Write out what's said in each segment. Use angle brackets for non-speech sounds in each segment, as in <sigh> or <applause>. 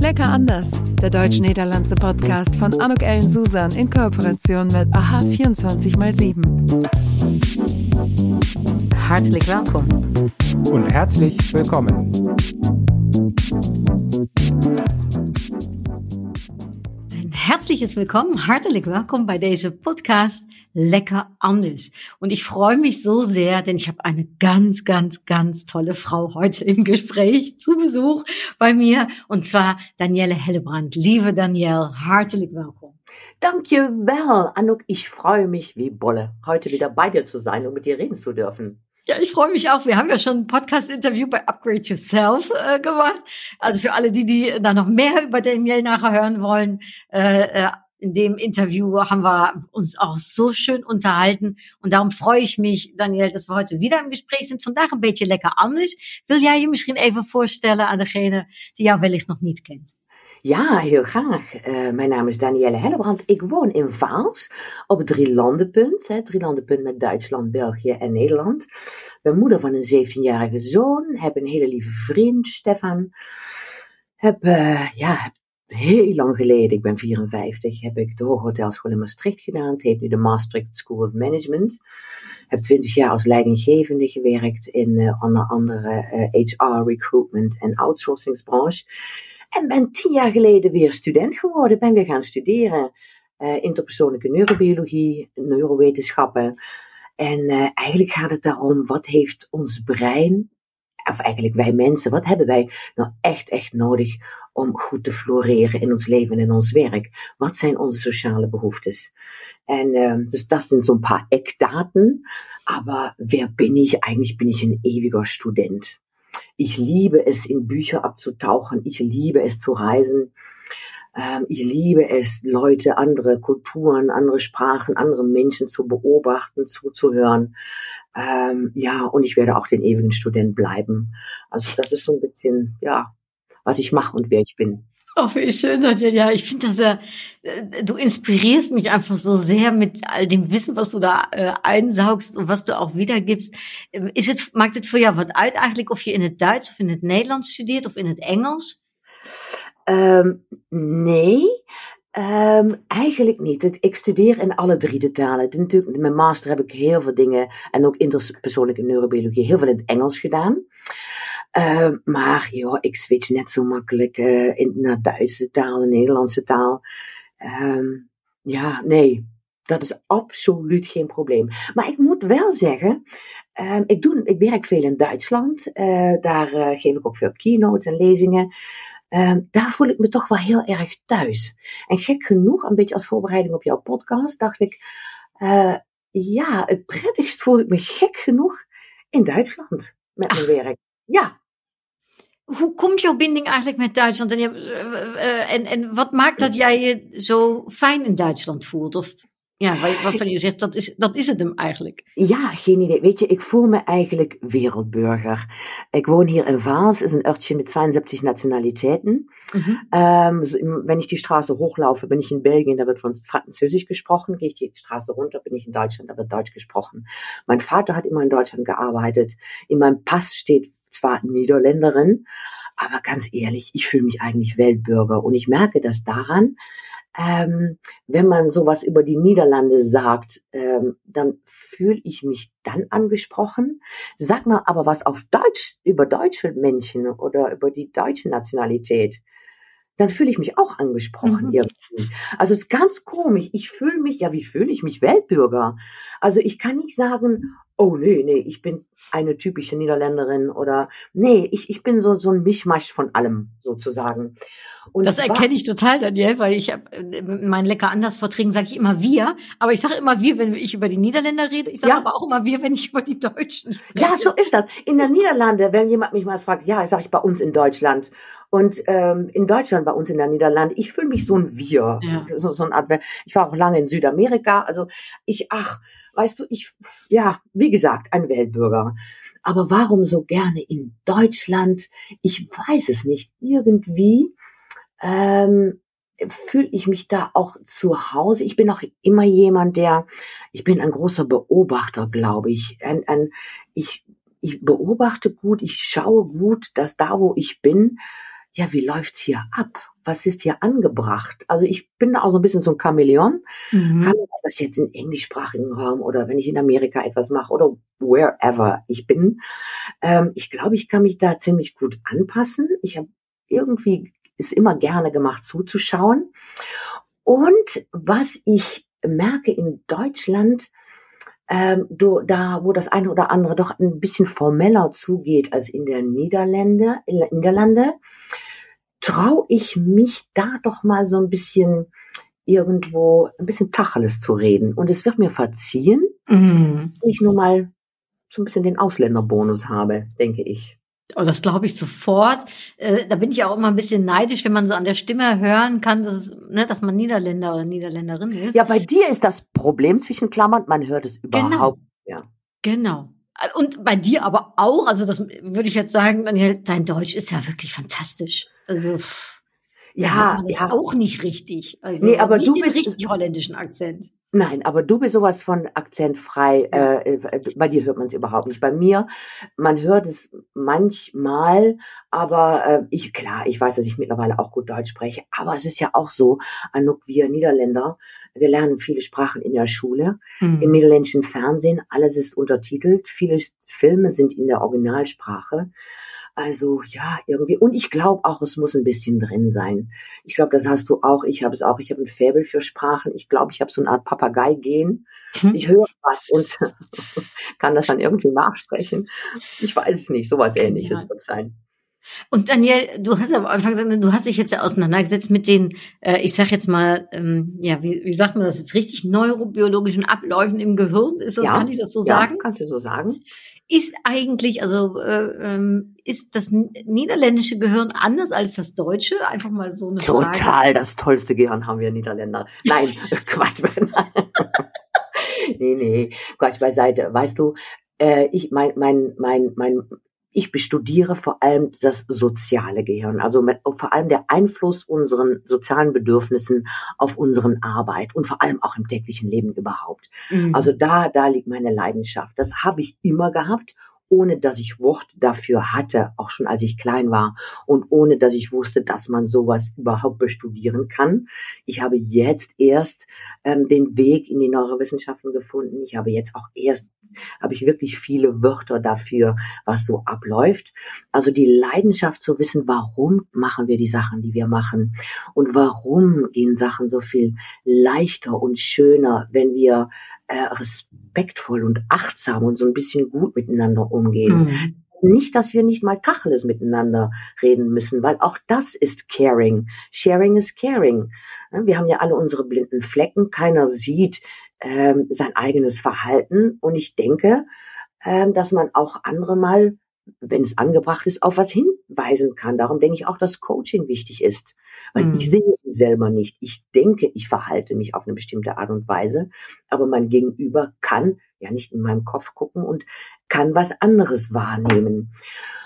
Lecker anders, der deutsch-niederlandse Podcast von Anuk Ellen Susan in Kooperation mit AHA 24x7. Hartelijk welkom. Und herzlich willkommen. Ein herzliches Willkommen, hartelijk welkom bei deze Podcast Lecker anders. Und ich freue mich so sehr, denn ich habe eine ganz, ganz, ganz tolle Frau heute im Gespräch zu Besuch bei mir und zwar Danielle Hellebrand. Liebe Danielle, hartelijk welkom. Dankjewel, Anouk. Ich freue mich wie Bolle, heute wieder bei dir zu sein und mit dir reden zu dürfen. Ja, ich freue mich auch. Wir haben ja schon ein Podcast-Interview bei Upgrade Yourself äh, gemacht. Also für alle, die, die da noch mehr über Danielle nachher hören wollen, äh, äh, in dem Interview haben wir uns auch so schön unterhalten. Und darum freue ich mich, Daniel, dass wir heute wieder im Gespräch sind. Vandaag een beetje lekker anders. Wil jij je misschien even voorstellen aan degene die jou wellicht nog niet kent? Ja, heel graag. Uh, mijn naam is Danielle Hellebrand. Ik woon in Vaals op het drielandenpunt. Drielandenpunt met Duitsland, België en Nederland. Ben moeder van een 17-jarige zoon. Heb een hele lieve vriend, Stefan. Heb, uh, ja, heel lang geleden, ik ben 54, heb ik de Hooghotelschool in Maastricht gedaan. Het heet nu de Maastricht School of Management. Heb 20 jaar als leidinggevende gewerkt in uh, onder andere HR, recruitment en outsourcingsbranche. En ben tien jaar geleden weer student geworden. Ben weer gaan studeren. Uh, interpersoonlijke neurobiologie, neurowetenschappen. En eigenlijk gaat het daarom, wat heeft ons brein of eigenlijk wij mensen, wat hebben wij nou echt, echt nodig om goed te floreren in ons leven en in ons werk? Wat zijn onze sociale behoeftes? En äh, dus das sind so ein paar Eckdaten. Aber wer bin ich? Eigentlich bin ich ein ewiger Student. Ich liebe es, in Bücher abzutauchen. Ich liebe es zu reisen. Ähm, ich liebe es, Leute, andere Kulturen, andere Sprachen, andere Menschen zu beobachten, zuzuhören. Ähm, ja, und ich werde auch den ewigen Student bleiben. Also das ist so ein bisschen, ja, was ich mache und wer ich bin. Oh, wie schön, Nadja. Ja, ich finde, dass er, äh, du inspirierst mich einfach so sehr mit all dem Wissen, was du da äh, einsaugst und was du auch wiedergibst. Ähm, is het, maakt het voor jou wat uit eigenlijk of je in het Duits of in het Nederlands studeert of in het Engels? Um, nee, um, eigenlijk niet. Ik studeer in alle drie de talen. Natuurlijk, mijn master heb ik heel veel dingen, en ook interpersoonlijke neurobiologie, heel veel in het Engels gedaan. Uh, maar joh, ik switch net zo makkelijk uh, in, naar Duitse taal, Nederlandse taal. Ja, nee, dat is absoluut geen probleem. Maar ik moet wel zeggen, ik, doe, ik werk veel in Duitsland. Uh, daar uh, geef ik ook veel keynotes en lezingen. Um, daar voel ik me toch wel heel erg thuis. En gek genoeg, een beetje als voorbereiding op jouw podcast, dacht ik, uh, ja, het prettigst voel ik me gek genoeg in Duitsland met mijn Ach. werk. Ja. Hoe komt jouw binding eigenlijk met Duitsland? En, uh, en, en wat maakt dat jij je zo fijn in Duitsland voelt? Of ja, waarvan je zegt, dat is, dat is het hem eigenlijk. Ja, geen idee. Weet je, ik voel me eigenlijk wereldburger. Ik woon hier in Vaals, is een örtje met 72 Nationalitäten. Mhm. Ähm, wenn ich die Straße hochlaufe, bin ich in Belgien, da wird Französisch gesprochen. Gehe ich die Straße runter, bin ich in Deutschland, da wird Deutsch gesprochen. Mein Vater hat immer in Deutschland gearbeitet. In meinem Pass steht zwar Niederländerin, aber ganz ehrlich, ich fühle mich eigentlich Weltbürger. Und ich merke das daran, ähm, wenn man sowas über die Niederlande sagt, ähm, dann fühle ich mich dann angesprochen. Sag mal aber was auf Deutsch über deutsche Menschen oder über die deutsche Nationalität dann fühle ich mich auch angesprochen mhm. irgendwie. Also es ist ganz komisch. Ich fühle mich, ja, wie fühle ich mich? Weltbürger. Also ich kann nicht sagen, oh nee, nee, ich bin eine typische Niederländerin oder nee, ich, ich bin so, so ein Mischmasch von allem sozusagen. Und das erkenne ich total, Daniel, weil ich habe in meinen lecker anders Vorträgen sage ich immer wir, aber ich sage immer wir, wenn ich über die Niederländer rede. Ich sage ja. aber auch immer wir, wenn ich über die Deutschen rede. Ja, so ist das. In der Niederlande, wenn jemand mich mal fragt, ja, sage ich bei uns in Deutschland und ähm, in Deutschland bei uns in der Niederlande. Ich fühle mich so ein wir, ja. so, so ein Art. Ich war auch lange in Südamerika, also ich, ach, weißt du, ich, ja, wie gesagt, ein Weltbürger. Aber warum so gerne in Deutschland? Ich weiß es nicht. Irgendwie ähm, fühle ich mich da auch zu Hause. Ich bin auch immer jemand, der, ich bin ein großer Beobachter, glaube ich. Ein, ein, ich, ich beobachte gut, ich schaue gut, dass da, wo ich bin, ja, wie läuft's hier ab? Was ist hier angebracht? Also ich bin da auch so ein bisschen so ein Chamäleon. Mhm. Kann das jetzt in englischsprachigen Raum oder wenn ich in Amerika etwas mache oder wherever ich bin. Ähm, ich glaube, ich kann mich da ziemlich gut anpassen. Ich habe irgendwie ist immer gerne gemacht zuzuschauen. Und was ich merke in Deutschland, ähm, do, da wo das eine oder andere doch ein bisschen formeller zugeht als in der Niederlande, Niederlande, traue ich mich da doch mal so ein bisschen irgendwo ein bisschen Tacheles zu reden. Und es wird mir verziehen, mhm. wenn ich nur mal so ein bisschen den Ausländerbonus habe, denke ich. Oh, das glaube ich sofort. Äh, da bin ich auch immer ein bisschen neidisch, wenn man so an der Stimme hören kann, dass, es, ne, dass man Niederländer oder Niederländerin ist. Ja, bei dir ist das Problem zwischen Klammern, man hört es genau. überhaupt. Genau. Ja. Genau. Und bei dir aber auch, also das würde ich jetzt sagen, Daniel, dein Deutsch ist ja wirklich fantastisch. Also ja, ja. auch nicht richtig. Also nee, aber du bist richtig holländischen Akzent. Nein, aber du bist sowas von akzentfrei. Äh, äh, bei dir hört man es überhaupt nicht. Bei mir, man hört es manchmal, aber äh, ich klar, ich weiß, dass ich mittlerweile auch gut Deutsch spreche. Aber es ist ja auch so, Anouk, wir Niederländer, wir lernen viele Sprachen in der Schule, Mhm. im niederländischen Fernsehen, alles ist untertitelt, viele Filme sind in der Originalsprache. Also ja, irgendwie. Und ich glaube auch, es muss ein bisschen drin sein. Ich glaube, das hast du auch. Ich habe es auch. Ich habe ein Faible für Sprachen. Ich glaube, ich habe so eine Art Papagei-Gen. Hm. Ich höre was und <laughs> kann das dann irgendwie nachsprechen. Ich weiß es nicht. Sowas ähnliches Ja. wird sein. Und Daniel, du hast ja am Anfang gesagt, du hast dich jetzt ja auseinandergesetzt mit den, äh, ich sag jetzt mal, ähm, ja, wie, wie sagt man das jetzt richtig, neurobiologischen Abläufen im Gehirn? Ist das, Ja, kann ich das so ja, sagen? Kannst du so sagen? Ist eigentlich, also äh, ähm, ist das niederländische Gehirn anders als das deutsche? Einfach mal so eine Frage. Total, das tollste Gehirn haben wir Niederländer. Nein, <laughs> Quatsch. <laughs> nee, nee, Quatsch beiseite. Weißt du, äh, ich mein, mein, mein, mein, ich bestudiere vor allem das soziale Gehirn, also mit, vor allem der Einfluss unseren sozialen Bedürfnissen auf unseren Arbeit und vor allem auch im täglichen Leben überhaupt. Mhm. Also da, da liegt meine Leidenschaft. Das habe ich immer gehabt, ohne dass ich Wort dafür hatte, auch schon als ich klein war und ohne dass ich wusste, dass man sowas überhaupt bestudieren kann. Ich habe jetzt erst ähm, den Weg in die Neurowissenschaften gefunden. Ich habe jetzt auch erst habe ich wirklich viele Wörter dafür, was so abläuft. Also die Leidenschaft zu wissen, warum machen wir die Sachen, die wir machen und warum gehen Sachen so viel leichter und schöner, wenn wir äh, respektvoll und achtsam und so ein bisschen gut miteinander umgehen. Mhm. Nicht, dass wir nicht mal Tacheles miteinander reden müssen, weil auch das ist Caring. Sharing is caring. Wir haben ja alle unsere blinden Flecken. Keiner sieht ähm, sein eigenes Verhalten. Und ich denke, ähm, dass man auch andere mal, wenn es angebracht ist, auf was hinweisen kann. Darum denke ich auch, dass Coaching wichtig ist. Weil Mhm. ich sehe es selber nicht. Ich denke, ich verhalte mich auf eine bestimmte Art und Weise. Aber mein Gegenüber kann ja nicht in meinem Kopf gucken und kann was anderes wahrnehmen.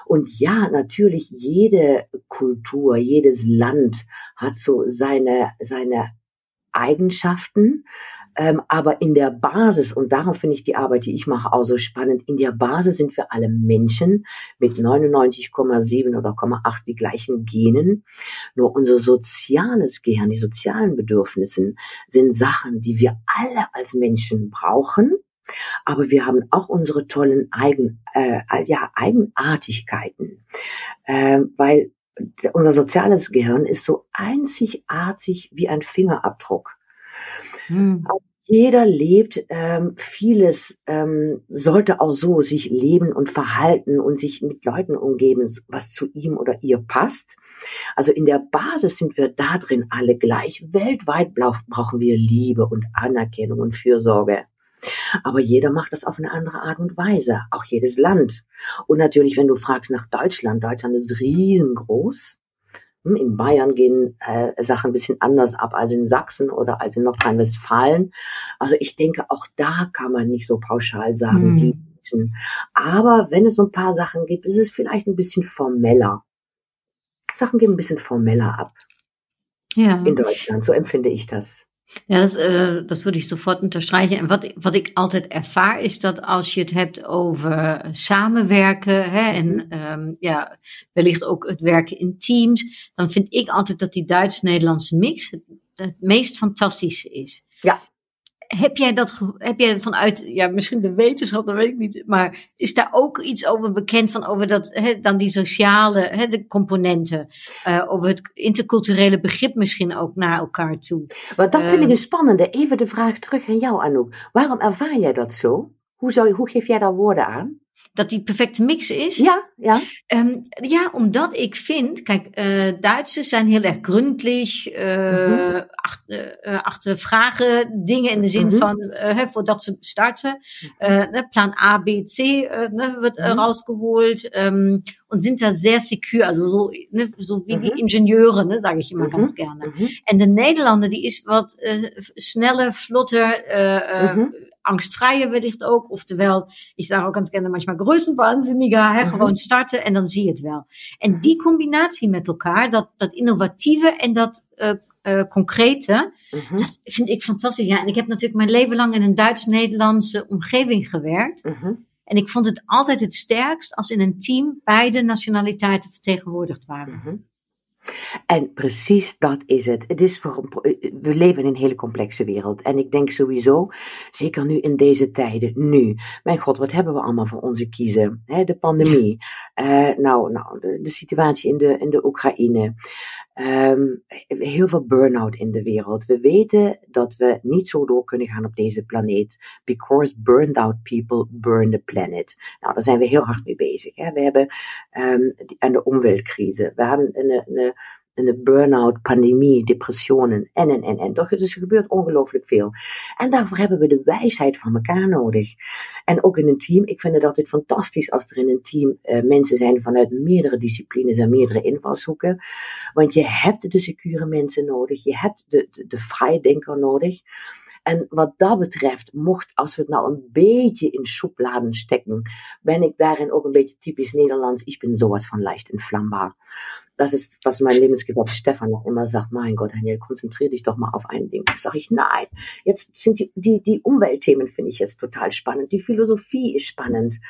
Und ja, natürlich, jede Kultur, jedes Land hat so seine, seine Eigenschaften. Ähm, aber in der Basis, und darum finde ich die Arbeit, die ich mache, auch so spannend, in der Basis sind wir alle Menschen mit 99,7 oder 0,8 die gleichen Genen. Nur unser soziales Gehirn, die sozialen Bedürfnisse sind Sachen, die wir alle als Menschen brauchen. Aber wir haben auch unsere tollen Eigen, äh, ja, Eigenartigkeiten, ähm, weil unser soziales Gehirn ist so einzigartig wie ein Fingerabdruck. Mhm. Jeder lebt ähm, vieles, ähm, sollte auch so sich leben und verhalten und sich mit Leuten umgeben, was zu ihm oder ihr passt. Also in der Basis sind wir da drin alle gleich. Weltweit brauchen wir Liebe und Anerkennung und Fürsorge. Aber jeder macht das auf eine andere Art und Weise, auch jedes Land. Und natürlich, wenn du fragst nach Deutschland, Deutschland ist riesengroß. Hm, In Bayern gehen äh, Sachen ein bisschen anders ab als in Sachsen oder als in Nordrhein-Westfalen. Also ich denke, auch da kann man nicht so pauschal sagen, Hm. die Menschen. Aber wenn es so ein paar Sachen gibt, ist es vielleicht ein bisschen formeller. Sachen gehen ein bisschen formeller ab Ja. in Deutschland. So empfinde ich das. Ja, dat, uh, dat würde ich sofort unterstreichen. En wat, wat ik altijd ervaar is dat als je het hebt over samenwerken hè, en um, ja, wellicht ook het werken in teams, dan vind ik altijd dat die Duits-Nederlandse mix het, het meest fantastische is. Ja. Heb jij dat, heb jij vanuit, ja, misschien de wetenschap, dat weet ik niet, maar is daar ook iets over bekend van, over dat, hè, dan die sociale, hè, de componenten, uh, over het interculturele begrip misschien ook naar elkaar toe? Want dat vind ik een spannende. Even de vraag terug aan jou, Anouk. Waarom ervaar jij dat zo? Hoe, zou, hoe geef jij daar woorden aan? Dat die perfecte mix is. Ja, ja. Um, ja, omdat ik vind, kijk, uh, Duitsers zijn heel erg gründlich, uh, mm-hmm. achter, uh, achter, vragen dingen in de zin mm-hmm. van, hè, voordat ze starten. plan A, B, C ne, wird mm-hmm. rausgeholt um, und sind da sehr secure, also so, ne, so wie die Ingenieure, ne, sage ich immer ganz gerne. En de Nederlander, die is wat sneller, vlotter, angstvrije wellicht ook. Oftewel, ich sage ook ganz gerne manchmal größenwahnsinniger, hè, mhm. gewoon starten en dan zie je het wel. En die combinatie met elkaar, dat, dat innovatieve en dat uh, uh, concrete, mm-hmm. dat vind ik fantastisch. Ja, en ik heb natuurlijk mijn leven lang in een Duits-Nederlandse omgeving gewerkt. Mm-hmm. En ik vond het altijd het sterkst als in een team beide nationaliteiten vertegenwoordigd waren. En precies dat is het. het is voor we leven in een hele complexe wereld. En ik denk sowieso, zeker nu in deze tijden, nu. Mijn god, wat hebben we allemaal voor onze kiezen? de pandemie. Uh, nou, nou de, de, situatie in de, in de Oekraïne. Um, heel veel burn-out in de wereld. We weten dat we niet zo door kunnen gaan op deze planeet. Because burned out people burn the planet. Nou, daar zijn we heel hard mee bezig. Hè. We hebben um, en de omweltcrisis. We hebben een, een, een burn-out, pandemie, depressionen en, en, en, en. Toch, dus er gebeurt ongelooflijk veel. En daarvoor hebben we de wijsheid van elkaar nodig. En ook in een team. Ik vind het altijd fantastisch als er in een team uh, mensen zijn vanuit meerdere disciplines en meerdere invalshoeken. Want je hebt de secure mensen nodig. Je hebt de, de, de vrijdenker nodig. En wat dat betreft, mocht, als we het nou een beetje in schubladen stecken, ben ik daarin ook een beetje typisch Nederlands. Ik ben sowas van leicht inflammbaar das ist, was mein Lebensgefährte Stefan noch immer sagt, mein Gott, Daniel, konzentriere dich doch mal auf ein Ding. Da sage ich, nein, jetzt sind die, die, die Umweltthemen finde ich jetzt total spannend. Die Philosophie ist spannend.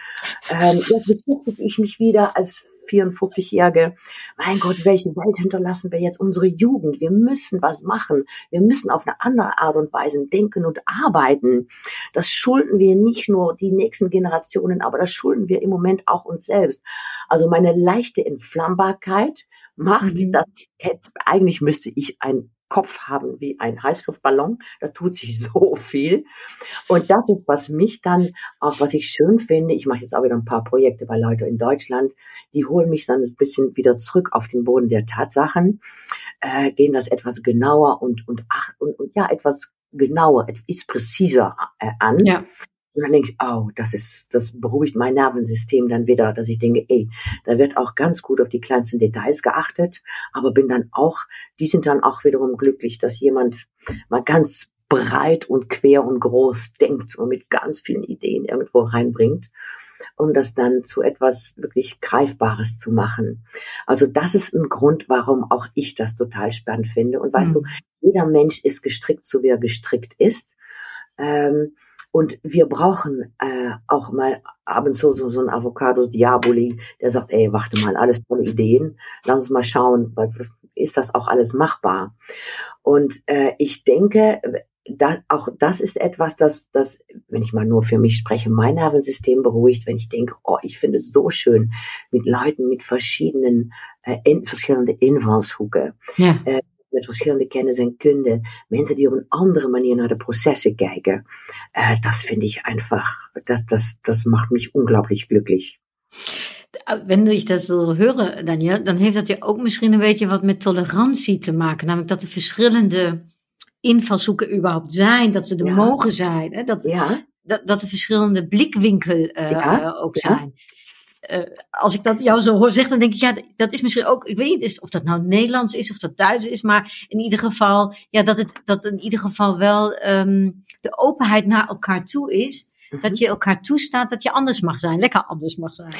Ähm, jetzt beschäftige ich mich wieder als 54-Jährige. Mein Gott, welche Welt hinterlassen wir jetzt unsere Jugend? Wir müssen was machen. Wir müssen auf eine andere Art und Weise denken und arbeiten. Das schulden wir nicht nur die nächsten Generationen, aber das schulden wir im Moment auch uns selbst. Also meine leichte Entflammbarkeit macht, mhm. dass eigentlich müsste ich ein Kopf haben wie ein Heißluftballon. Da tut sich <laughs> so viel. Und das ist, was mich dann, auch was ich schön finde, ich mache jetzt auch wieder ein paar Projekte bei Leute in Deutschland, die holen mich dann ein bisschen wieder zurück auf den Boden der Tatsachen, äh, gehen das etwas genauer und, und, ach, und, und ja, etwas genauer, etwas präziser äh, an. Ja. Und dann denke ich, oh, das ist, das beruhigt mein Nervensystem dann wieder, dass ich denke, ey, da wird auch ganz gut auf die kleinsten Details geachtet, aber bin dann auch, die sind dann auch wiederum glücklich, dass jemand mal ganz breit und quer und groß denkt und mit ganz vielen Ideen irgendwo reinbringt, um das dann zu etwas wirklich Greifbares zu machen. Also das ist ein Grund, warum auch ich das total spannend finde. Und weißt mhm. du, jeder Mensch ist gestrickt, so wie er gestrickt ist. Ähm, und wir brauchen äh, auch mal ab und zu so, so ein Avocados Diaboli, der sagt, ey, warte mal, alles tolle Ideen, lass uns mal schauen, ist das auch alles machbar? Und äh, ich denke, da, auch das ist etwas, das, das, wenn ich mal nur für mich spreche, mein Nervensystem beruhigt, wenn ich denke, oh, ich finde es so schön, mit Leuten mit verschiedenen, äh, in, verschillende invalshoeken. Ja. Äh, met verschillende kennis en kunde, mensen die op een andere manier naar de processen kijken. Uh, das finde ich einfach, das, das, das macht mich unglaublich glücklich. Wenn ich das so höre, Daniel, dan heeft dat ja ook misschien een beetje wat met tolerantie te maken. Namelijk dat er verschillende invalshoeken überhaupt zijn, dat ze er ja. mogen zijn. Hè? Dat, ja. dat, dat er verschillende blikwinkel uh, ja. uh, ook zijn. Uh, als ik dat jou zo hoor zeggen, dan denk ik, ja, dat is misschien ook, ik weet niet is, of dat nou Nederlands is of dat Duits is, maar in ieder geval, ja, dat het dat in ieder geval wel um, de openheid naar elkaar toe is. -hmm. Dat je elkaar toestaat dat je anders mag zijn, lekker anders mag zijn.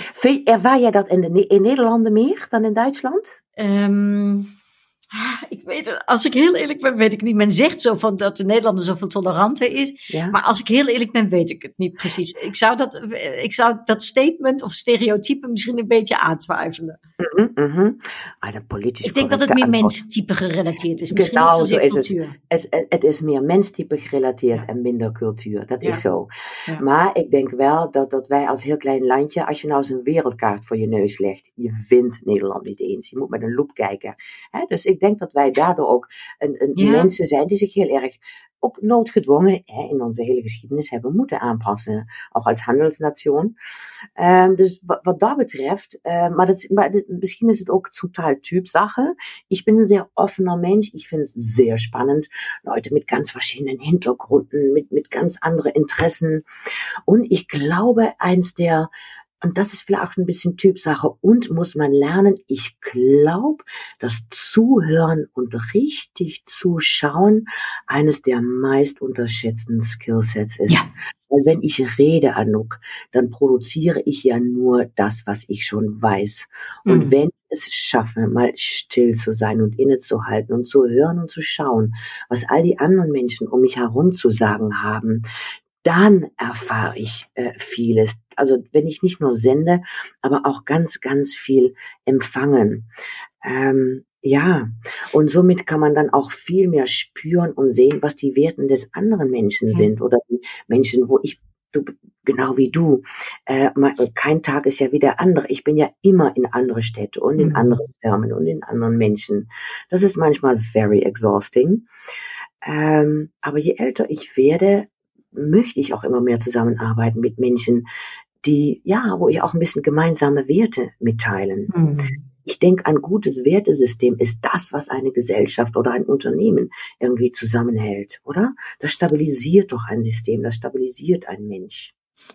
Ervaar jij dat in, de, in Nederlanden meer dan in Duitsland? Um, Ik weet, als ik heel eerlijk ben, weet ik niet. Men zegt zo van dat de Nederlander zoveel toleranter is. Ja? Maar als ik heel eerlijk ben, weet ik het niet precies. Ik zou dat, ik zou dat statement of stereotype misschien een beetje aantwijfelen. Ah, de politisch Ik denk dat het meer antwoord. menstype gerelateerd is. Misschien Genau zo is het. cultuur. Het, het- het is meer menstype gerelateerd Ja. en minder cultuur. Dat Ja. is zo. Maar ik denk wel dat, dat wij als heel klein landje, als je nou eens een wereldkaart voor je neus legt, je vindt Nederland niet eens. Je moet met een loep kijken. Dus ik denk dat wij daardoor ook een, een Ja. mensen zijn die zich heel erg ook noodgedwongen hè, in onze hele geschiedenis hebben moeten aanpassen. Ook als handelsnation. Ähm, dus wat, dat betreft, äh, maar, dat, maar dat, misschien is het ook total Typsache. Ich bin ein sehr offener Mensch. Ich finde es sehr spannend. Leute mit ganz verschiedenen Hintergründen, mit, mit ganz anderen Interessen. Und ich glaube, eins der, und das ist vielleicht auch ein bisschen Typsache und muss man lernen, ich glaube, dass Zuhören und richtig zuschauen eines der meist unterschätzten Skillsets ist. Ja. Weil wenn ich rede, Anouk, dann produziere ich ja nur das, was ich schon weiß. Und Mhm. wenn ich es schaffe, mal still zu sein und innezuhalten und zu hören und zu schauen, was all die anderen Menschen um mich herum zu sagen haben, dann erfahre ich äh, vieles. Also wenn ich nicht nur sende, aber auch ganz, ganz viel empfangen. Ähm, ja, und somit kann man dann auch viel mehr spüren und sehen, was die Werten des anderen Menschen Ja. sind oder die Menschen, wo ich, du, genau wie du, äh, mal- kein Tag ist ja wie der andere. Ich bin ja immer in andere Städte und in Mhm. anderen Firmen und in anderen Menschen. Das ist manchmal very exhausting. Ähm, aber je älter ich werde, möchte ich auch immer mehr zusammenarbeiten mit Menschen, die, ja, wo ich auch ein bisschen gemeinsame Werte mitteilen. Mhm. Ich denke, ein gutes Wertesystem ist das, was eine Gesellschaft oder ein Unternehmen irgendwie zusammenhält, oder? Das stabilisiert doch ein System, das stabilisiert ein Mensch.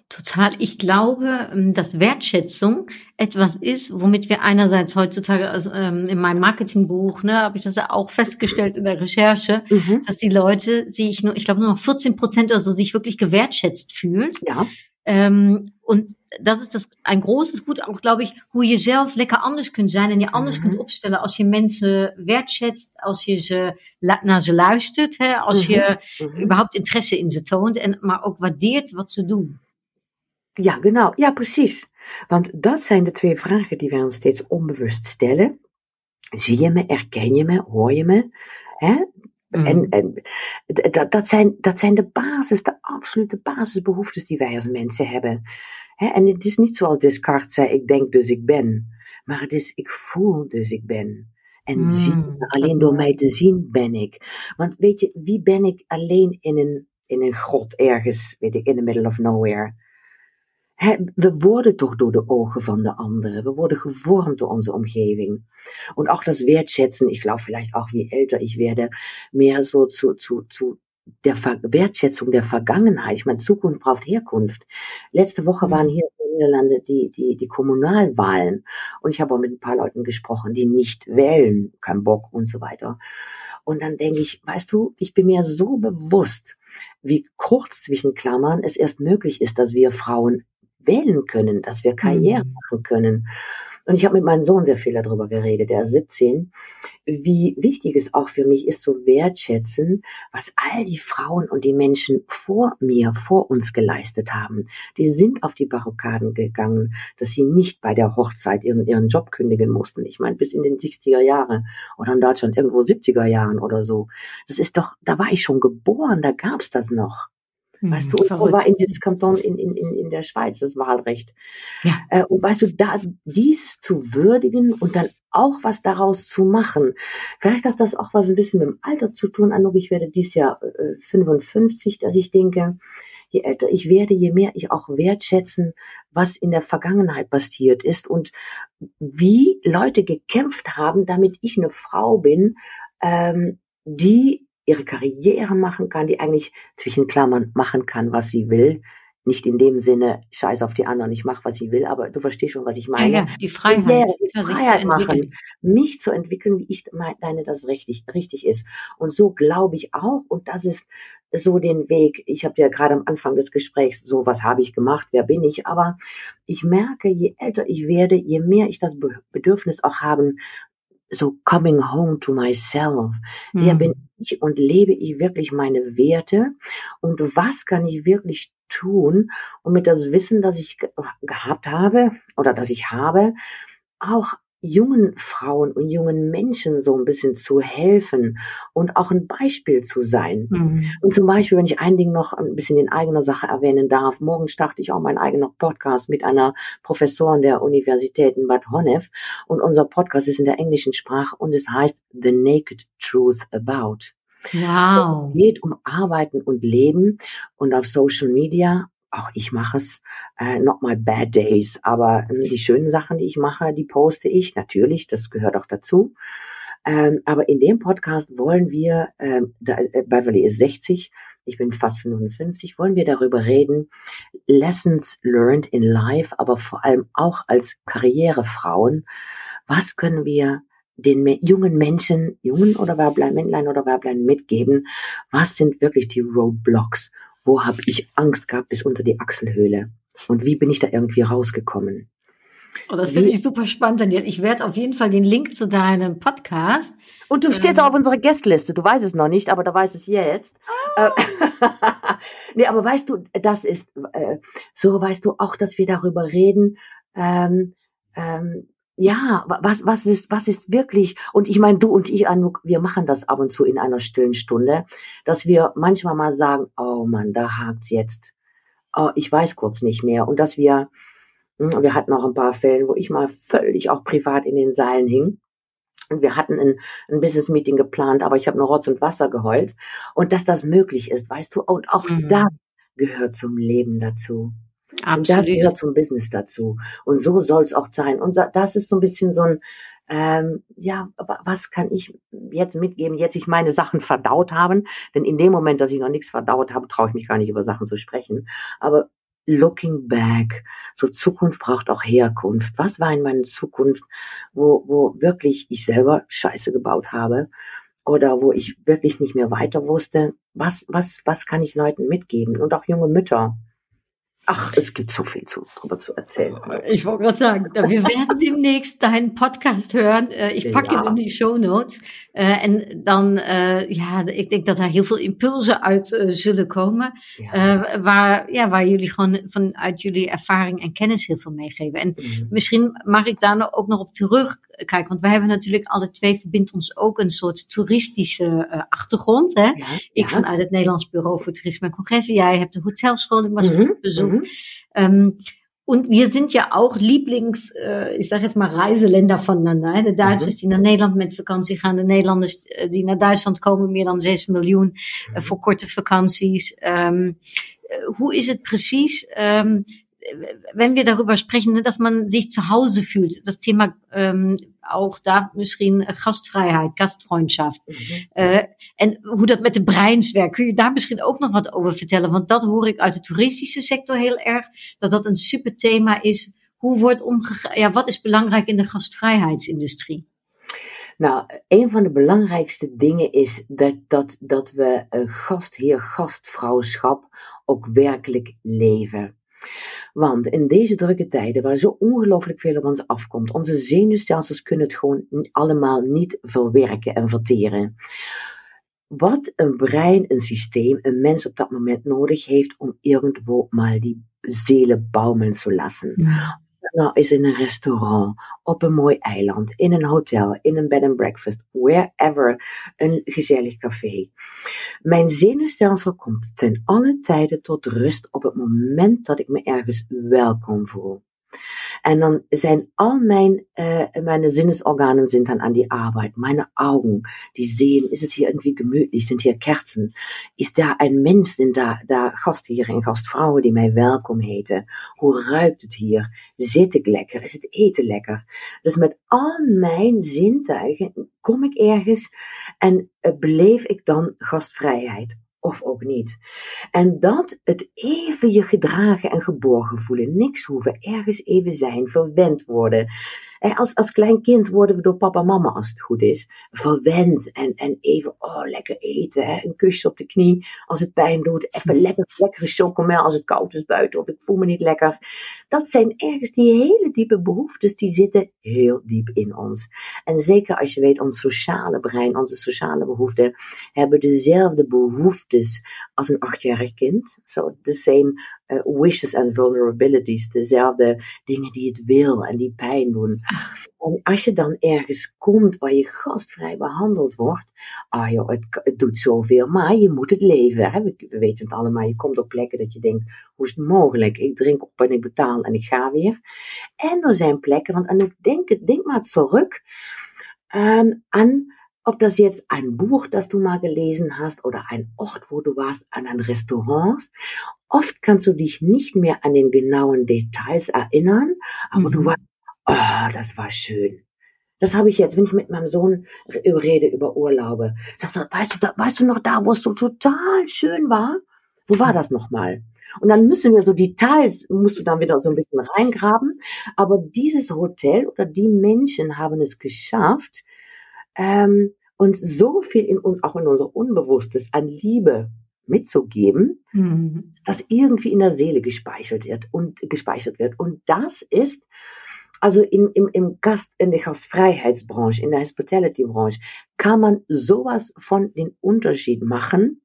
Total. Ich glaube, ähm, dass Wertschätzung etwas ist, womit wir einerseits heutzutage, also ähm, in meinem Marketingbuch, ne, habe ich das ja auch festgestellt in der Recherche, Mhm. dass die Leute sich nur, ich glaube nur noch 14 Prozent oder so sich wirklich gewertschätzt fühlt. Ja, Um, und dat is dus een großes goed, ook glaube ich, hoe je zelf lekker anders kunt zijn en je anders Mhm. kunt opstellen als je mensen wertschätzt, als je ze la- naar ze luistert, hè, als Mhm. je Mhm. überhaupt interesse in ze toont en maar ook waardeert wat ze doen. Ja, genau. Ja, precies. Want dat zijn de twee vragen die wij ons steeds onbewust stellen. Zie je me, erken je me, hoor je me? Hè? En, en d- dat, dat, zijn, dat zijn de basis, de absolute basisbehoeftes die wij als mensen hebben. Hè? En het is niet zoals Descartes zei, ik denk dus ik ben. Maar het is, ik voel dus ik ben. En Mm, zie, alleen door mij te zien ben ik. Want weet je, wie ben ik alleen in een, in een grot ergens, weet ik, in the middle of nowhere? We worden toch door de ogen van de anderen. We worden gevormd door onze Umgebung. Und auch das Wertschätzen, ich glaube vielleicht auch, wie älter ich werde, mehr so zu, zu, zu der Ver Wertschätzung der Vergangenheit. Ich meine, Zukunft braucht Herkunft. Letzte Woche Mhm. waren hier in den Niederlande die, die, die Kommunalwahlen. Und ich habe auch mit ein paar Leuten gesprochen, die nicht wählen, kein Bock und so weiter. Und dann denke ich, weißt du, ich bin mir so bewusst, wie kurz zwischen Klammern es erst möglich ist, dass wir Frauen wählen können, dass wir Karriere Mhm. machen können. Und ich habe mit meinem Sohn sehr viel darüber geredet, der ist 17, wie wichtig es auch für mich ist, zu wertschätzen, was all die Frauen und die Menschen vor mir, vor uns geleistet haben. Die sind auf die Barrikaden gegangen, dass sie nicht bei der Hochzeit ihren, ihren Job kündigen mussten. Ich meine, bis in den 60er Jahre oder in Deutschland irgendwo 70er Jahren oder so. Das ist doch, da war ich schon geboren, da gab's das noch. Weißt du, und wo war in dieses Kanton in, in, in, in der Schweiz das Wahlrecht? Ja. Äh, und weißt du, da dieses zu würdigen und dann auch was daraus zu machen. Vielleicht hat das auch was ein bisschen mit dem Alter zu tun, Anuk. Ich werde dieses Jahr äh, 55, dass ich denke, je älter ich werde, je mehr ich auch wertschätzen, was in der Vergangenheit passiert ist und wie Leute gekämpft haben, damit ich eine Frau bin, ähm, die ihre Karriere machen kann, die eigentlich zwischen Klammern machen kann, was sie will. Nicht in dem Sinne, scheiß auf die anderen, ich mache, was ich will, aber du verstehst schon, was ich Ja, meine. ja, die Freiheit, Ja, die sich zu Freiheit machen, mich zu entwickeln, wie ich meine, das richtig, richtig ist. Und so glaube ich auch, und das ist so den Weg, ich habe ja gerade am Anfang des Gesprächs, so was habe ich gemacht, wer bin ich, aber ich merke, je älter ich werde, je mehr ich das Be- Bedürfnis auch haben, so coming home to myself. Mhm. Wer bin ich und lebe ich wirklich meine Werte? Und was kann ich wirklich tun, um mit das Wissen, das ich gehabt habe oder das ich habe, auch jungen Frauen und jungen Menschen so ein bisschen zu helfen und auch ein Beispiel zu sein. Mhm. Und zum Beispiel, wenn ich ein Ding noch ein bisschen in eigener Sache erwähnen darf, morgen starte ich auch mein eigener Podcast mit einer Professorin der Universität in Bad Honnef und unser Podcast ist in der englischen Sprache und es heißt The Naked Truth About. Wow. Es geht um Arbeiten und Leben und auf Social Media auch ich mache es, äh, not my bad days, aber äh, die schönen Sachen, die ich mache, die poste ich natürlich, das gehört auch dazu. Ähm, aber in dem Podcast wollen wir, ähm, da, äh, Beverly ist 60, ich bin fast 55, wollen wir darüber reden, Lessons learned in life, aber vor allem auch als Karrierefrauen. Was können wir den jungen Menschen, jungen oder Werblein, Männlein oder Werblein mitgeben? Was sind wirklich die Roadblocks? Wo habe ich Angst gehabt bis unter die Achselhöhle und wie bin ich da irgendwie rausgekommen. Oh, das finde ich super spannend, Daniel. Ich werde auf jeden Fall den Link zu deinem Podcast. Und du stehst ähm, auch auf unserer Gästliste. Du weißt es noch nicht, aber da weißt es jetzt. Ah. <laughs> nee, aber weißt du, das ist äh, so, weißt du auch, dass wir darüber reden, ähm, ähm, ja, was, was ist, was ist wirklich, und ich meine, du und ich, Anouk, wir machen das ab und zu in einer stillen Stunde, dass wir manchmal mal sagen, oh Mann, da hakt's jetzt. Oh, ich weiß kurz nicht mehr. Und dass wir, hm, wir hatten auch ein paar Fälle, wo ich mal völlig auch privat in den Seilen hing. Und wir hatten ein, ein Business-Meeting geplant, aber ich habe nur Rotz und Wasser geheult. Und dass das möglich ist, weißt du, und auch mhm. das gehört zum Leben dazu. Absolut. Und das gehört zum Business dazu. Und so soll es auch sein. Und das ist so ein bisschen so ein, ähm, ja, was kann ich jetzt mitgeben, jetzt ich meine Sachen verdaut haben? Denn in dem Moment, dass ich noch nichts verdaut habe, traue ich mich gar nicht über Sachen zu sprechen. Aber looking back, so Zukunft braucht auch Herkunft. Was war in meiner Zukunft, wo, wo wirklich ich selber Scheiße gebaut habe? Oder wo ich wirklich nicht mehr weiter wusste? Was, was, was kann ich Leuten mitgeben? Und auch junge Mütter. Ach, es gibt so viel zu, darüber zu erzählen. Ich wollte gerade sagen, wir werden <laughs> demnächst deinen Podcast hören. Äh, ich packe ja. in die show notes. Äh, en dan, äh, ja, ik denk dat daar heel veel impulsen uit zullen komen. Ja. waar, ja, waar jullie gewoon vanuit jullie ervaring en kennis heel veel meegeven. En mm. misschien mag ik daar nou ook nog op terugkijken. Want wij hebben natuurlijk alle twee verbindt ons ook een soort toeristische achtergrond. Hè? Ja, ik vanuit het Nederlands Bureau voor Toerisme en Congressen. Jij hebt de hotelschool in Maastricht mm -hmm. bezocht. Mhm. Ähm, und wir sind ja auch Lieblings, äh, ich sage jetzt mal Reiseländer voneinander. Hè? De Duitsers mhm. die naar Nederland met vakantie gaan, de Nederlanders äh, die naar Duitsland komen, meer dan 6 miljoen äh, mhm. voor korte vakanties. Ähm, hoe is het precies? Ähm, wenn wir darüber sprechen, dass man sich zu Hause fühlt, das Thema ähm, ook daar misschien gastvrijheid, gastvriendschap. Mm -hmm. en hoe dat met de breins werkt, kun je daar misschien ook nog wat over vertellen? Want dat hoor ik uit de toeristische sector heel erg, dat dat een super thema is. Hoe wordt omgegaan? Ja, wat is belangrijk in de gastvrijheidsindustrie? Nou, een van de belangrijkste dingen is dat, dat, dat we gastheer-gastvrouwschap ook werkelijk leven. Want in deze drukke tijden, waar zo ongelooflijk veel op ons afkomt, onze zenuwstelsels kunnen het gewoon allemaal niet verwerken en verteren. Wat een brein, een systeem, een mens op dat moment nodig heeft om irgendwo mal die Seele baumeln zu lassen. Nou is in een restaurant, op een mooi eiland, in een hotel, in een bed and breakfast, wherever, een gezellig café. Mijn zenuwstelsel komt ten alle tijden tot rust op het moment dat ik me ergens welkom voel. En dan zijn al mijn, äh, meine Sinnesorganen sind dann an die Arbeit. Meine Augen, die sehen, ist es hier irgendwie gemütlich, sind hier Kerzen? Ist da ein Mensch, sind da, da gastheer en gastvrouwen die mij welkom heten? Hoe ruikt het hier? Zit ik lekker? Is het eten lekker? Dus met al mijn zintuigen kom ik ergens en uh, beleef ik dan gastvrijheid of ook niet. En dat het even je gedragen en geborgen voelen, niks hoeven, ergens even zijn, verwend worden. Als, als klein kind worden we door papa en mama, als het goed is, verwend. En, en even, oh, lekker eten, hè? een kusje op de knie als het pijn doet. Even lekker, lekkere chocomel als het koud is buiten of ik voel me niet lekker. Dat zijn ergens die hele diepe behoeftes, die zitten heel diep in ons. En zeker als je weet, ons sociale brein, onze sociale behoeften, hebben dezelfde behoeftes als een achtjarig kind. So the same uh, wishes and vulnerabilities, dezelfde dingen die het wil en die pijn doen. En als je dan ergens komt waar je gastvrij behandeld wordt, ah joh, het, het doet zoveel, maar je moet het leven. Hè? We, we, weten het allemaal, je komt op plekken dat je denkt, hoe is het mogelijk? Ik drink op en ik betaal en ik ga weer. En er zijn plekken, want en ik denk, denk maar terug ähm, an ob das jetzt ein Buch, das du mal gelesen hast oder ein Ort, wo du warst, an ein Restaurant. Oft kannst du dich nicht mehr an den genauen Details erinnern, aber mhm. du warst, oh, das war schön. Das habe ich jetzt, wenn ich mit meinem Sohn rede über Urlaube. Sagt er, weißt du, da, weißt du noch da, wo es so total schön war? Wo war das nochmal? Und dann müssen wir so Details, musst du dann wieder so ein bisschen reingraben. Aber dieses Hotel oder die Menschen haben es geschafft, ähm, uns so viel in uns, auch in unser Unbewusstes an Liebe mitzugeben, mhm. dass irgendwie in der Seele gespeichert wird und gespeichert wird. Und das ist also in, im, im Gast, in der Gastfreiheitsbranche, in der Hospitality-Branche, kann man sowas von den Unterschied machen.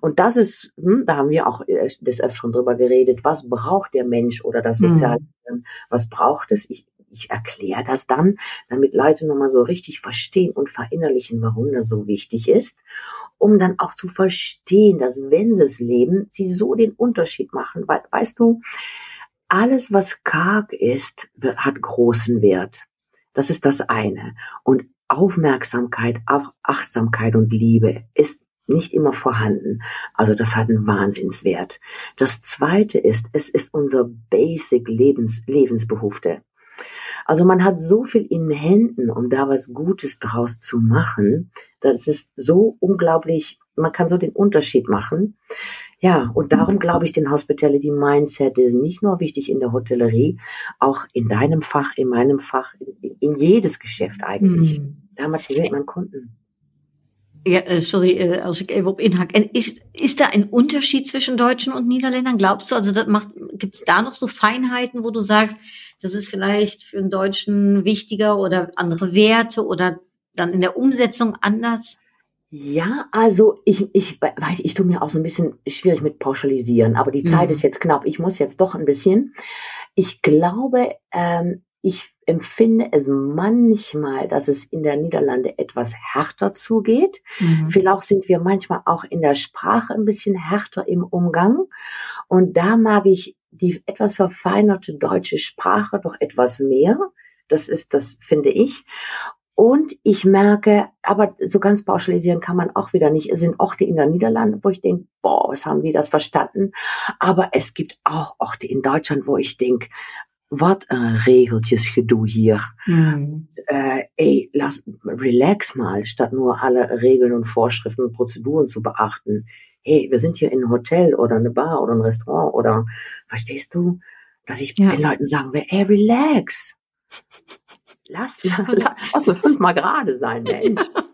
Und das ist, hm, da haben wir auch äh, des Öfteren drüber geredet, was braucht der Mensch oder das Soziale, mhm. was braucht es? Ich, ich erkläre das dann, damit Leute nochmal so richtig verstehen und verinnerlichen, warum das so wichtig ist, um dann auch zu verstehen, dass wenn sie es leben, sie so den Unterschied machen. Weil, weißt du, alles, was karg ist, hat großen Wert. Das ist das eine. Und Aufmerksamkeit, Achtsamkeit und Liebe ist nicht immer vorhanden. Also das hat einen Wahnsinnswert. Das zweite ist, es ist unser Basic Lebens, Lebensbehufte. Also man hat so viel in den Händen, um da was Gutes draus zu machen. Das ist so unglaublich, man kann so den Unterschied machen. Ja, und darum glaube ich, den Hospitality Mindset ist nicht nur wichtig in der Hotellerie, auch in deinem Fach, in meinem Fach, in, in jedes Geschäft eigentlich. Mhm. Damit gewinnt man Kunden. Ja, äh, sorry, äh, als ik even op inhak. En is, is da ein Unterschied zwischen Deutschen und Niederländern? Glaubst du, also das macht, gibt's da noch so Feinheiten, wo du sagst, das ist vielleicht für einen Deutschen wichtiger oder andere Werte oder dann in der Umsetzung anders? Ja, also ich, ich weiß, ich tue mir auch so ein bisschen schwierig mit pauschalisieren, aber die Zeit mhm. ist jetzt knapp. Ich muss jetzt doch ein bisschen. Ich glaube, ähm, ich empfinde es manchmal, dass es in der Niederlande etwas härter zugeht. Mhm. Vielleicht sind wir manchmal auch in der Sprache ein bisschen härter im Umgang. Und da mag ich die etwas verfeinerte deutsche Sprache doch etwas mehr. Das ist, das finde ich. Und ich merke, aber so ganz pauschalisieren kann man auch wieder nicht. Es sind Orte in der Niederlande, wo ich denke, boah, was haben die das verstanden? Aber es gibt auch Orte in Deutschland, wo ich denke, wat een regeltjesgedoe hier. Mhm. Äh, ey, lass, relax mal, statt nur alle Regeln und Vorschriften und Prozeduren zu beachten. Hey, wir sind hier in einem Hotel oder eine Bar oder ein Restaurant oder, verstehst du, dass ich ja. den Leuten sagen will, ey, relax. <laughs> Lass, lass nur fünfmal gerade sein, Mensch. Ja, <laughs>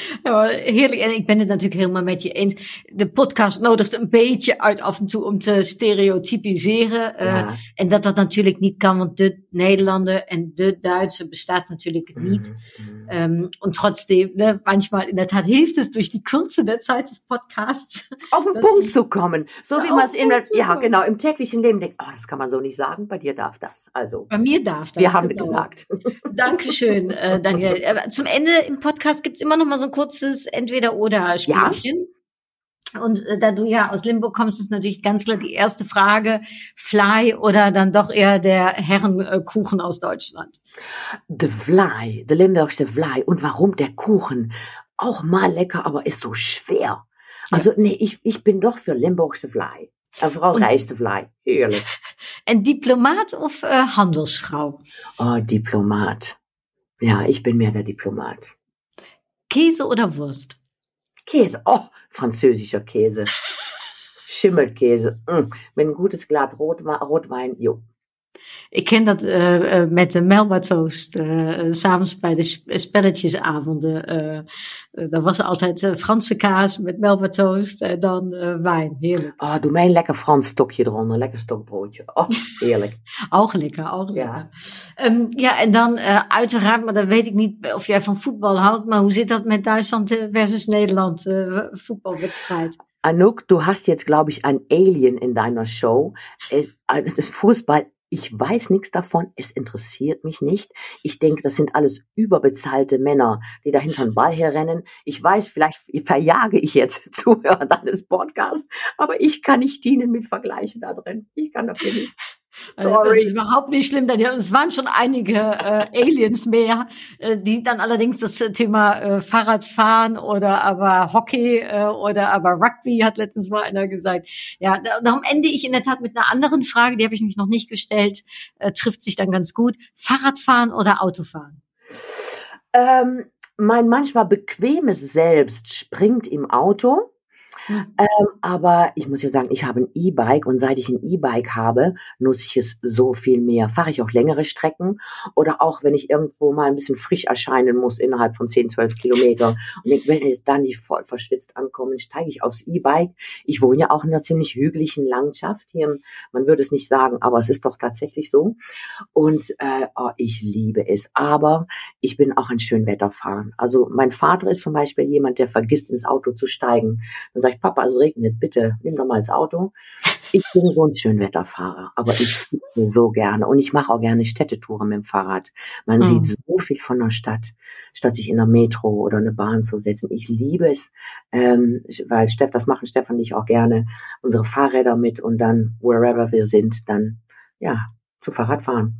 <laughs> heerlijk. En ik ben het natuurlijk helemaal met je eens. De podcast nodigt een beetje uit af en toe om te stereotypiseren. Uh, ja. En dat dat natuurlijk niet kan, want de Nederlander en de Duitser bestaat natuurlijk niet. Mm -hmm. um, und trotzdem, ne, manchmal in der Tat hilft es durch die Kürze der Zeit des Podcasts. <laughs> Auf den Punkt zu kommen. So wie man es in der, ja, genau, im täglichen Leben denkt, oh, das kann man so nicht sagen, bei dir darf das. Also. Bei mir darf das. Wir haben genau. gesagt. Dankeschön, äh, Daniel. <laughs> Zum Ende im Podcast gibt's immer noch mal so ein kurzes Entweder-Oder-Spielchen. Ja. Und äh, da du ja aus Limburg kommst, ist natürlich ganz klar die erste Frage, Fly oder dann doch eher der Herrenkuchen aus Deutschland? Der Fly, der Limburgste Fly. Und warum der Kuchen? Auch mal lecker, aber ist so schwer. Also nee, ich, ich bin doch für Limburgse Fly. En vooral rijstevlaai. Heerlijk. <laughs> En diplomaat of uh, handelsvrouw? Oh, diplomaat. Ja, ich bin mehr der Diplomat. Käse oder Wurst? Käse. Oh, französischer Käse. <laughs> Schimmelkäse. Mm. Mit ein gutes Glas Rotwein. Jo. Ik ken dat uh, met de Melba Toast, uh, s'avonds bij de spelletjesavonden. Uh, dat was altijd Franse kaas met Melba Toast en dan wijn. Heerlijk. Oh, doe mij een lekker Frans stokje eronder, lekker stokbroodje. Oh, heerlijk. ook lekker, ook lekker. Ja, um, ja en dan uiteraard, maar dan weet ik niet of jij van voetbal houdt, maar hoe zit dat met Duitsland versus Nederland, voetbalwedstrijd? Anouk, du hast jetzt, glaube ich, ein Alien in deiner Show. Das Fußball ich weiß nichts davon, es interessiert mich nicht. Ich denke, das sind alles überbezahlte Männer, die da hinter den Ball herrennen. Ich weiß, vielleicht verjage ich jetzt <laughs> Zuhörer deines Podcasts, aber ich kann nicht dienen mit Vergleichen da drin. Ich kann dafür nicht. Also das ist überhaupt nicht schlimm, denn es waren schon einige äh, Aliens mehr, äh, die dann allerdings das Thema äh, Fahrradfahren oder aber Hockey äh, oder aber Rugby, hat letztens mal einer gesagt. Ja, darum ende ich in der Tat mit einer anderen Frage, die habe ich mich noch nicht gestellt, äh, trifft sich dann ganz gut. Fahrradfahren oder Autofahren? Ähm, mein manchmal bequemes Selbst springt im Auto Mhm. Ähm, aber ich muss ja sagen, ich habe ein E-Bike und seit ich ein E-Bike habe, nutze ich es so viel mehr. Fahre ich auch längere Strecken oder auch wenn ich irgendwo mal ein bisschen frisch erscheinen muss innerhalb von 10, 12 Kilometer und ich will jetzt da nicht voll verschwitzt ankommen, steige ich aufs E-Bike. Ich wohne ja auch in einer ziemlich hügeligen Landschaft hier. Man würde es nicht sagen, aber es ist doch tatsächlich so. Und äh, oh, ich liebe es. Aber ich bin auch ein Schönwetterfahrer. Also mein Vater ist zum Beispiel jemand, der vergisst ins Auto zu steigen. Dann sage ich, Papa, es regnet, bitte, nimm doch mal das Auto. Ich bin so ein Schönwetterfahrer, aber ich fliege so gerne und ich mache auch gerne Städtetouren mit dem Fahrrad. Man mhm. sieht so viel von der Stadt, statt sich in der Metro oder eine Bahn zu setzen. Ich liebe es, ähm, weil Steff, das machen Stefan und ich auch gerne, unsere Fahrräder mit und dann, wherever wir sind, dann, ja, zu Fahrrad fahren.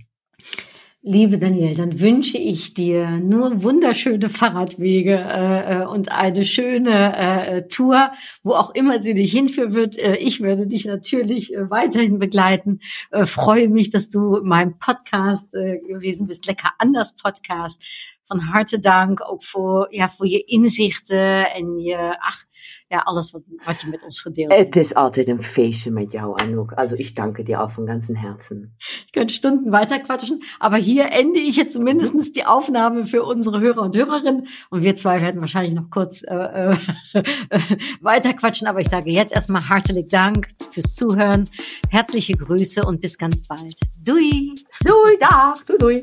Liebe Daniel, dann wünsche ich dir nur wunderschöne Fahrradwege äh, äh, und eine schöne äh, Tour, wo auch immer sie dich hinführen wird. Äh, ich werde dich natürlich äh, weiterhin begleiten. Äh, freue mich, dass du in meinem Podcast äh, gewesen bist, Lecker Anders Podcast. Van harte dank ook voor, ja, voor je inzichten en je, ach, ja, alles wat, wat je met ons gedeeld hebt. Het is altijd een feestje met jou, Anouk. Also ich danke dir auch von ganzem Herzen. Ich könnte Stunden weiterquatschen, aber hier ende ich jetzt zumindest die Aufnahme für unsere Hörer und Hörerinnen. Und wir zwei werden wahrscheinlich noch kurz äh, äh, <laughs> weiterquatschen, aber ich sage jetzt erstmal hartelijk Dank fürs Zuhören. Herzliche Grüße und bis ganz bald. Dui! Dui, da, dui, dui.